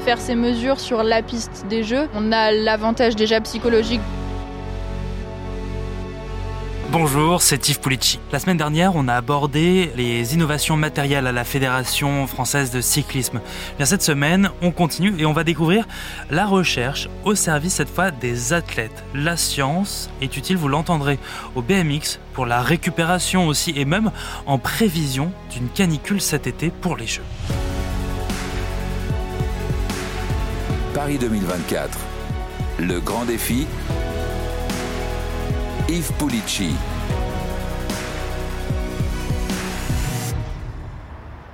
faire ces mesures sur la piste des jeux, on a l'avantage déjà psychologique Bonjour, c'est Yves Pulici. La semaine dernière, on a abordé les innovations matérielles à la Fédération française de cyclisme. Bien cette semaine, on continue et on va découvrir la recherche au service cette fois des athlètes. La science est utile, vous l'entendrez, au BMX pour la récupération aussi et même en prévision d'une canicule cet été pour les Jeux. Paris 2024. Le grand défi Yves Pulici.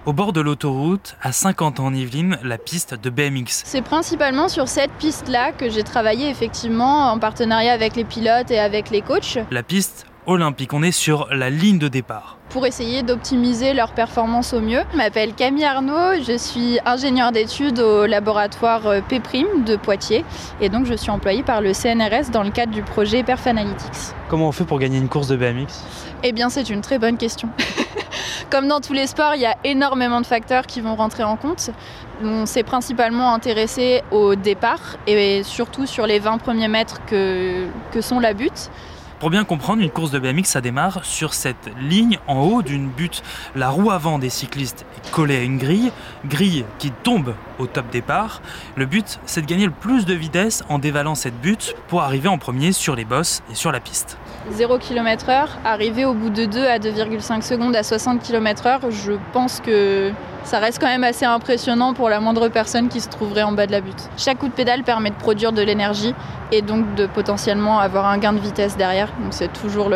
Au bord de l'autoroute, à 50 ans en Yvelines, la piste de BMX. C'est principalement sur cette piste-là que j'ai travaillé effectivement en partenariat avec les pilotes et avec les coachs. La piste olympique, on est sur la ligne de départ. Pour essayer d'optimiser leur performance au mieux. Je m'appelle Camille Arnaud, je suis ingénieure d'études au laboratoire euh, P' de Poitiers et donc je suis employée par le CNRS dans le cadre du projet Perf Analytics. Comment on fait pour gagner une course de BMX Eh bien c'est une très bonne question. Comme dans tous les sports, il y a énormément de facteurs qui vont rentrer en compte. On s'est principalement intéressé au départ et surtout sur les 20 premiers mètres que, que sont la butte. Pour bien comprendre, une course de BMX, ça démarre sur cette ligne en haut d'une butte. La roue avant des cyclistes est collée à une grille, grille qui tombe au top départ. Le but, c'est de gagner le plus de vitesse en dévalant cette butte pour arriver en premier sur les bosses et sur la piste. 0 km/h, arriver au bout de 2 à 2,5 secondes à 60 km/h, je pense que ça reste quand même assez impressionnant pour la moindre personne qui se trouverait en bas de la butte. Chaque coup de pédale permet de produire de l'énergie et donc de potentiellement avoir un gain de vitesse derrière. Donc c'est toujours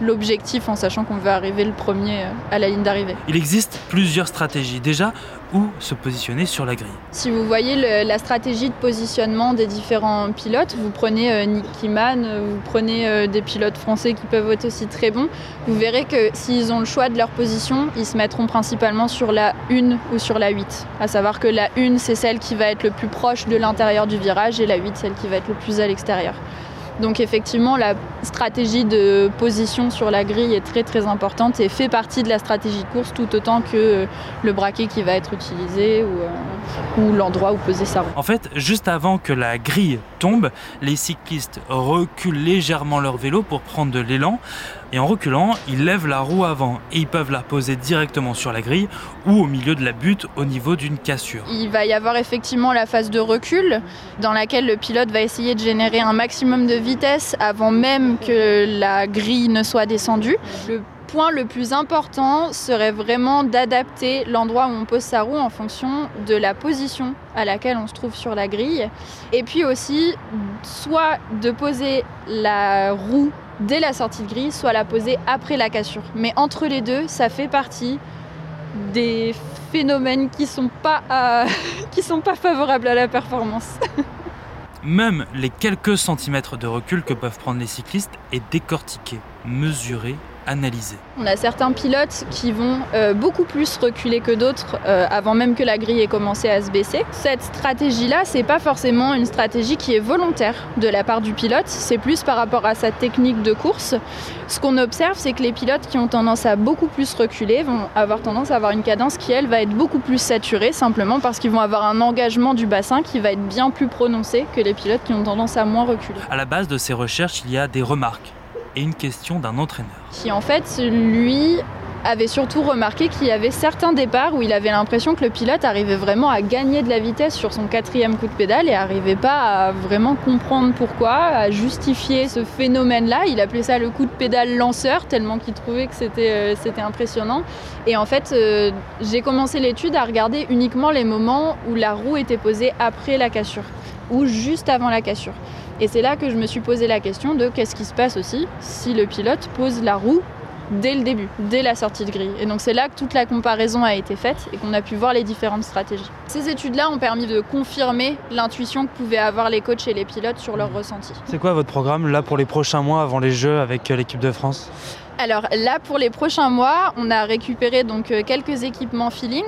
l'objectif en sachant qu'on veut arriver le premier à la ligne d'arrivée. Il existe plusieurs stratégies. Déjà, où se positionner sur la grille Si vous voyez la stratégie de positionnement des différents pilotes, vous prenez euh, Nick Kiman, vous prenez euh, des pilotes français qui peuvent être aussi très bons, vous verrez que s'ils ont le choix de leur position, ils se mettront principalement sur la 1 ou sur la 8. À savoir que la 1, c'est celle qui va être le plus proche de l'intérieur du virage et la 8, celle qui va être le plus à l'extérieur. Donc effectivement, la stratégie de position sur la grille est très très importante et fait partie de la stratégie de course tout autant que le braquet qui va être utilisé ou, ou l'endroit où poser sa roue. En fait, juste avant que la grille tombe, les cyclistes reculent légèrement leur vélo pour prendre de l'élan. Et en reculant, ils lèvent la roue avant et ils peuvent la poser directement sur la grille ou au milieu de la butte au niveau d'une cassure. Il va y avoir effectivement la phase de recul dans laquelle le pilote va essayer de générer un maximum de vitesse avant même que la grille ne soit descendue. Le point le plus important serait vraiment d'adapter l'endroit où on pose sa roue en fonction de la position à laquelle on se trouve sur la grille. Et puis aussi, soit de poser la roue dès la sortie de grille, soit la poser après la cassure. Mais entre les deux, ça fait partie des phénomènes qui sont pas sont pas favorables à la performance. Même les quelques centimètres de recul que peuvent prendre les cyclistes est décortiqué, mesuré On a certains pilotes qui vont euh, beaucoup plus reculer que d'autres euh, avant même que la grille ait commencé à se baisser. Cette stratégie-là, c'est pas forcément une stratégie qui est volontaire de la part du pilote, c'est plus par rapport à sa technique de course. Ce qu'on observe, c'est que les pilotes qui ont tendance à beaucoup plus reculer vont avoir tendance à avoir une cadence qui, elle, va être beaucoup plus saturée, simplement parce qu'ils vont avoir un engagement du bassin qui va être bien plus prononcé que les pilotes qui ont tendance à moins reculer. À la base de ces recherches, il y a des remarques et une question d'un entraîneur. Qui en fait, lui, avait surtout remarqué qu'il y avait certains départs où il avait l'impression que le pilote arrivait vraiment à gagner de la vitesse sur son quatrième coup de pédale et arrivait pas à vraiment comprendre pourquoi, à justifier ce phénomène-là. Il appelait ça le coup de pédale lanceur, tellement qu'il trouvait que c'était euh, impressionnant. Et en fait, euh, j'ai commencé l'étude à regarder uniquement les moments où la roue était posée après la cassure ou juste avant la cassure. Et c'est là que je me suis posé la question de qu'est-ce qui se passe aussi si le pilote pose la roue dès le début, dès la sortie de grille. Et donc c'est là que toute la comparaison a été faite et qu'on a pu voir les différentes stratégies. Ces études-là ont permis de confirmer l'intuition que pouvaient avoir les coachs et les pilotes sur leur ressenti. C'est quoi votre programme là pour les prochains mois avant les Jeux avec l'équipe de France? Alors là, pour les prochains mois, on a récupéré donc euh, quelques équipements feeling.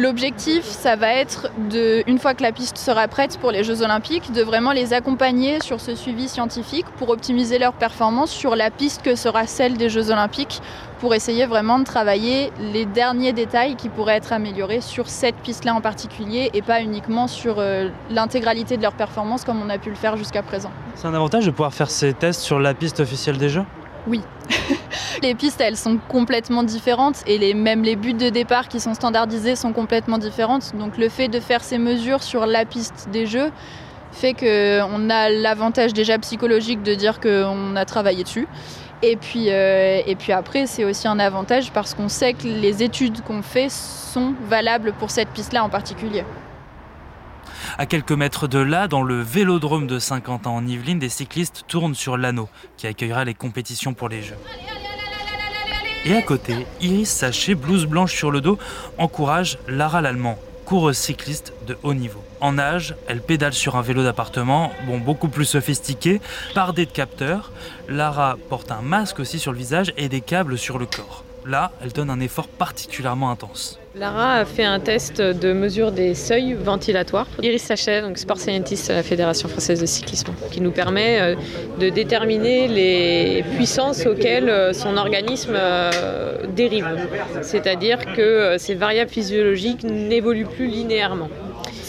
L'objectif, ça va être, de, une fois que la piste sera prête pour les Jeux Olympiques, de vraiment les accompagner sur ce suivi scientifique pour optimiser leur performance sur la piste que sera celle des Jeux Olympiques, pour essayer vraiment de travailler les derniers détails qui pourraient être améliorés sur cette piste-là en particulier et pas uniquement sur euh, l'intégralité de leur performance comme on a pu le faire jusqu'à présent. C'est un avantage de pouvoir faire ces tests sur la piste officielle des Jeux? Oui. les pistes, elles sont complètement différentes et même les buts de départ qui sont standardisés sont complètement différentes. Donc le fait de faire ces mesures sur la piste des Jeux fait qu'on a l'avantage déjà psychologique de dire qu'on a travaillé dessus. Et puis, euh, et puis après, c'est aussi un avantage parce qu'on sait que les études qu'on fait sont valables pour cette piste-là en particulier. À quelques mètres de là, dans le vélodrome de Saint-Quentin en Yvelines, des cyclistes tournent sur l'anneau qui accueillera les compétitions pour les Jeux. Et à côté, Iris Sachet, blouse blanche sur le dos, encourage Lara l'Allemand, coureuse cycliste de haut niveau. En âge, elle pédale sur un vélo d'appartement, bon, beaucoup plus sophistiqué, bardé de capteurs. Lara porte un masque aussi sur le visage et des câbles sur le corps. Là, elle donne un effort particulièrement intense. Lara a fait un test de mesure des seuils ventilatoires. Iris Sachet, donc sport scientist à la Fédération française de cyclisme, qui nous permet euh, de déterminer les puissances auxquelles euh, son organisme euh, dérive. C'est-à-dire que ces variables physiologiques n'évoluent plus linéairement.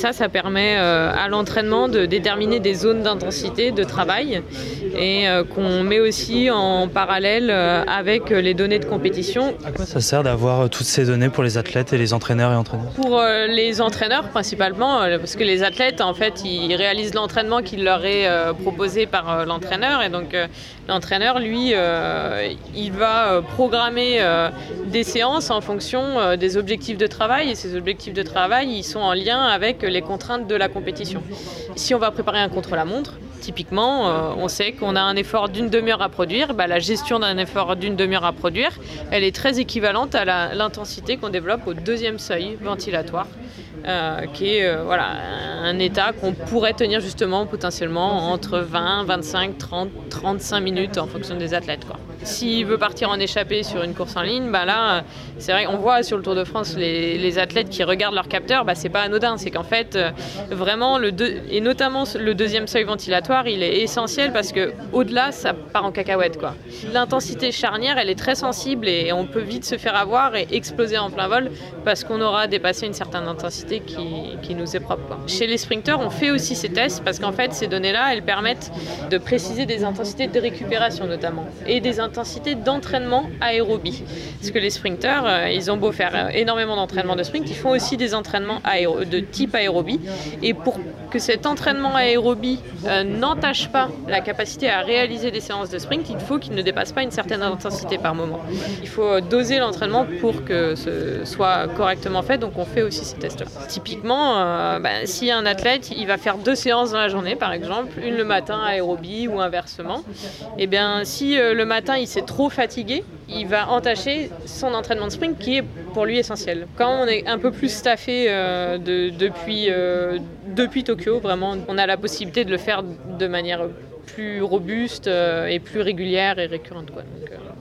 Ça, ça permet euh, à l'entraînement de déterminer des zones d'intensité de travail et euh, qu'on met aussi en parallèle euh, avec les données de compétition. À quoi ça sert d'avoir toutes ces données pour les athlètes et les entraîneurs et entraîneurs? Pour les entraîneurs principalement, parce que les athlètes, en fait, ils réalisent l'entraînement qui leur est proposé par l'entraîneur et donc l'entraîneur, lui, il va programmer des séances en fonction des objectifs de travail et ces objectifs de travail, ils sont en lien avec les contraintes de la compétition. Si on va préparer un contre-la-montre, typiquement, euh, on sait qu'on a un effort d'une demi-heure à produire. Bah, la gestion d'un effort d'une demi-heure à produire, elle est très équivalente à l'intensité qu'on développe au deuxième seuil ventilatoire. Euh, qui est euh, voilà, un état qu'on pourrait tenir justement potentiellement entre 20, 25, 30, 35 minutes en fonction des athlètes. Quoi. S'il veut partir en échappée sur une course en ligne, bah là, c'est vrai, on voit sur le Tour de France les, athlètes qui regardent leur capteur, bah, c'est pas anodin. C'est qu'en fait, euh, vraiment, et notamment le deuxième seuil ventilatoire, il est essentiel parce que au-delà, ça part en cacahuète. Quoi. L'intensité charnière, elle est très sensible et on peut vite se faire avoir et exploser en plein vol parce qu'on aura dépassé une certaine intensité qui, nous est propre. Chez les sprinteurs, on fait aussi ces tests parce qu'en fait, ces données-là, elles permettent de préciser des intensités de récupération notamment et des d'entraînement aérobie. Parce que les sprinteurs, euh, ils ont beau faire euh, énormément d'entraînement de sprint, ils font aussi des entraînements de type aérobie. Et pour que cet entraînement aérobie euh, n'entache pas la capacité à réaliser des séances de sprint, il faut qu'il ne dépasse pas une certaine intensité par moment. Il faut doser l'entraînement pour que ce soit correctement fait, donc on fait aussi ces tests-là. Typiquement, bah, si un athlète il va faire deux séances dans la journée, par exemple, une le matin aérobie ou inversement, et eh bien si le matin il s'est trop fatigué, il va entacher son entraînement de sprint qui est pour lui essentiel. Quand on est un peu plus staffé euh, depuis, depuis Tokyo, vraiment, on a la possibilité de le faire de manière plus robuste et plus régulière et récurrente.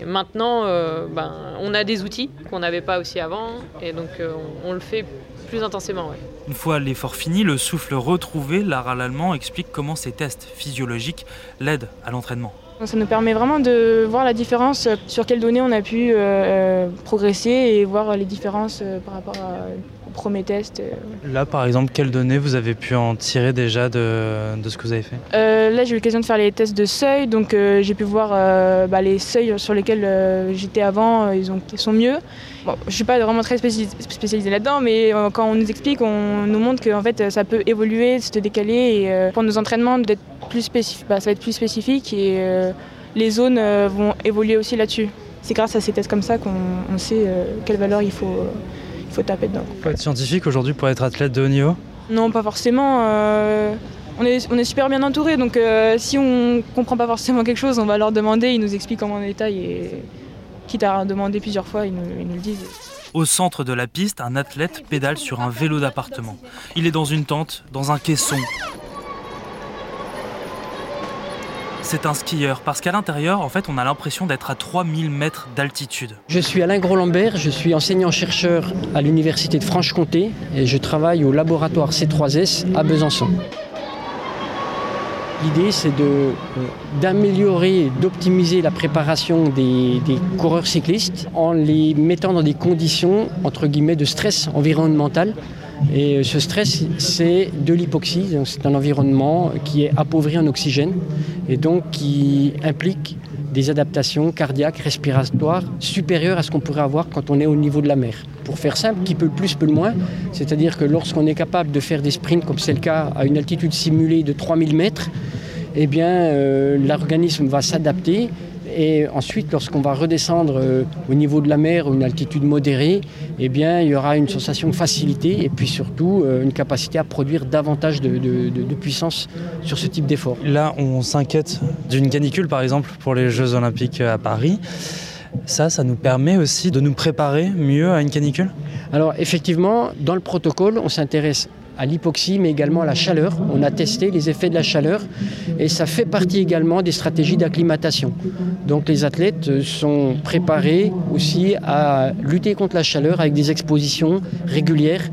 Maintenant, ben, on a des outils qu'on n'avait pas aussi avant, et donc on, on le fait plus intensément. Une fois l'effort fini, le souffle retrouvé, Lara Lallemand explique comment ces tests physiologiques l'aident à l'entraînement. Ça nous permet vraiment de voir la différence sur quelles données on a pu euh, euh, progresser et voir les différences euh, par rapport à premier test. Euh. Là, par exemple, quelles données vous avez pu en tirer déjà de, de ce que vous avez fait? Euh, Là, j'ai eu l'occasion de faire les tests de seuil, donc euh, j'ai pu voir bah, les seuils sur lesquels j'étais avant, ils, ont, ils, sont mieux. Bon, je ne suis pas vraiment très spécialisée là-dedans, mais quand on nous explique, on nous montre que en fait, ça peut évoluer, se décaler, et pour nos entraînements, d'être plus spécifique, bah, ça va être plus spécifique, et les zones vont évoluer aussi là-dessus. C'est grâce à ces tests comme ça qu'on sait quelle valeur il faut faut taper dedans. Il faut être scientifique aujourd'hui pour être athlète de haut niveau Non, pas forcément. Euh, on, est, on est super bien entouré, donc euh, si on comprend pas forcément quelque chose, on va leur demander, ils nous expliquent comment on détaille et quitte à demander plusieurs fois, ils nous, ils nous le disent. Au centre de la piste, un athlète pédale sur un vélo d'appartement. Il est dans une tente, dans un caisson, c'est un skieur, parce qu'à l'intérieur, en fait, on a l'impression d'être à 3000 mètres d'altitude. Je suis Alain Gros-Lambert, je suis enseignant-chercheur à l'Université de Franche-Comté et je travaille au laboratoire C3S à Besançon. L'idée, c'est de, d'améliorer, d'optimiser la préparation des, des, coureurs cyclistes en les mettant dans des conditions, entre guillemets, de stress environnemental. Et ce stress, c'est de l'hypoxie. C'est un environnement qui est appauvri en oxygène et donc qui implique des adaptations cardiaques, respiratoires supérieures à ce qu'on pourrait avoir quand on est au niveau de la mer. Pour faire simple, qui peut le plus peut le moins, c'est-à-dire que lorsqu'on est capable de faire des sprints, comme c'est le cas à une altitude simulée de 3000 mètres, eh bien, euh, l'organisme va s'adapter et ensuite, lorsqu'on va redescendre euh, au niveau de la mer, à une altitude modérée, eh bien, il y aura une sensation de facilité et puis surtout euh, une capacité à produire davantage de, de, de, de puissance sur ce type d'effort. Là, on s'inquiète d'une canicule, par exemple, pour les Jeux Olympiques à Paris. Ça, ça nous permet aussi de nous préparer mieux à une canicule? Alors, effectivement, dans le protocole, on s'intéresse à l'hypoxie, mais également à la chaleur. On a testé les effets de la chaleur et ça fait partie également des stratégies d'acclimatation. Donc les athlètes sont préparés aussi à lutter contre la chaleur avec des expositions régulières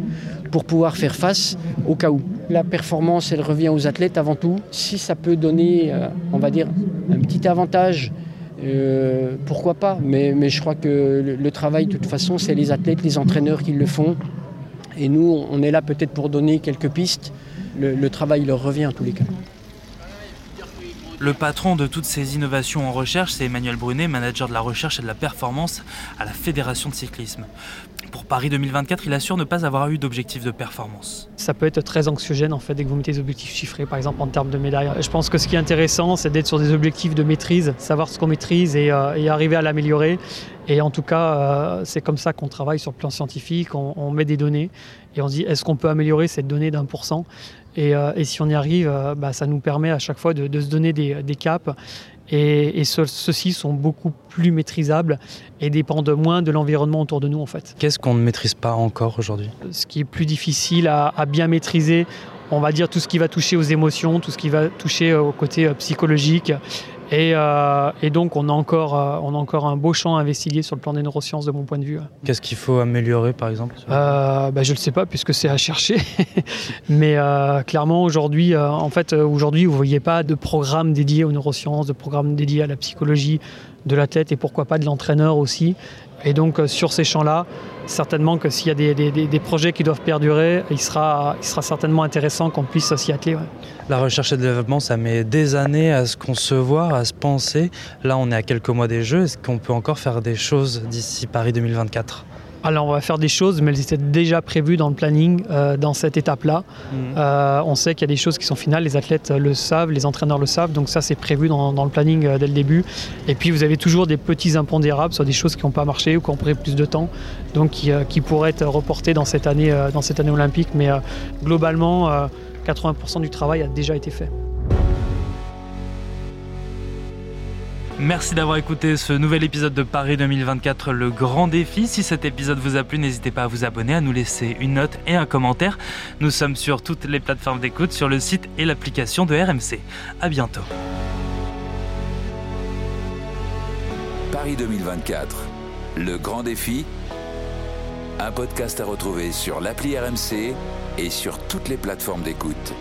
pour pouvoir faire face au cas où. La performance, elle revient aux athlètes avant tout. Si ça peut donner, on va dire, un petit avantage euh, pourquoi pas mais, je crois que le travail, de toute façon, c'est les athlètes, les entraîneurs qui le font. Et nous, on est là peut-être pour donner quelques pistes. Le, travail leur revient en tous les cas. Le patron de toutes ces innovations en recherche, c'est Emmanuel Brunet, manager de la recherche et de la performance à la Fédération de cyclisme. Pour Paris 2024, il assure ne pas avoir eu d'objectif de performance. Ça peut être très anxiogène en fait dès que vous mettez des objectifs chiffrés, par exemple en termes de médailles. Je pense que ce qui est intéressant, c'est d'être sur des objectifs de maîtrise, savoir ce qu'on maîtrise et, euh, arriver à l'améliorer. Et en tout cas, euh, c'est comme ça qu'on travaille sur le plan scientifique. On, on met des données et on se dit est-ce qu'on peut améliorer cette donnée d'un pour cent? Et, euh, et, si on y arrive, euh, bah, ça nous permet à chaque fois de, de se donner des, des caps. Et, et ce, ceux-ci sont beaucoup plus maîtrisables et dépendent moins de l'environnement autour de nous en fait. Qu'est-ce qu'on ne maîtrise pas encore aujourd'hui? Ce qui est plus difficile à, à, bien maîtriser, on va dire tout ce qui va toucher aux émotions, tout ce qui va toucher au côté psychologique. Et, euh, et, donc, on a, encore, euh, on a encore un beau champ à investiguer sur le plan des neurosciences, de mon point de vue. Qu'est-ce qu'il faut améliorer, par exemple euh, bah, Je ne le sais pas, puisque c'est à chercher. Mais clairement, aujourd'hui, en fait, aujourd'hui, vous ne voyez pas de programme dédié aux neurosciences, de programme dédié à la psychologie de la tête et pourquoi pas de l'entraîneur aussi. Et donc, euh, sur ces champs-là, certainement que s'il y a des, projets qui doivent perdurer, il sera, certainement intéressant qu'on puisse s'y atteler. La recherche et le développement, ça met des années à se concevoir, à se penser. Là, on est à quelques mois des Jeux. Est-ce qu'on peut encore faire des choses d'ici Paris 2024 alors on va faire des choses, mais elles étaient déjà prévues dans le planning euh, dans cette étape-là. Mmh. Euh, on sait qu'il y a des choses qui sont finales, les athlètes le savent, les entraîneurs le savent, donc ça c'est prévu dans, dans, le planning euh, dès le début. Et puis vous avez toujours des petits impondérables sur des choses qui n'ont pas marché ou qui ont pris plus de temps, donc qui, qui pourraient être reportées dans cette année, dans cette année olympique. Mais globalement, 80% du travail a déjà été fait. Merci d'avoir écouté ce nouvel épisode de Paris 2024, le grand défi. Si cet épisode vous a plu, n'hésitez pas à vous abonner, à nous laisser une note et un commentaire. Nous sommes sur toutes les plateformes d'écoute, sur le site et l'application de RMC. À bientôt. Paris 2024, le grand défi. Un podcast à retrouver sur l'appli RMC et sur toutes les plateformes d'écoute.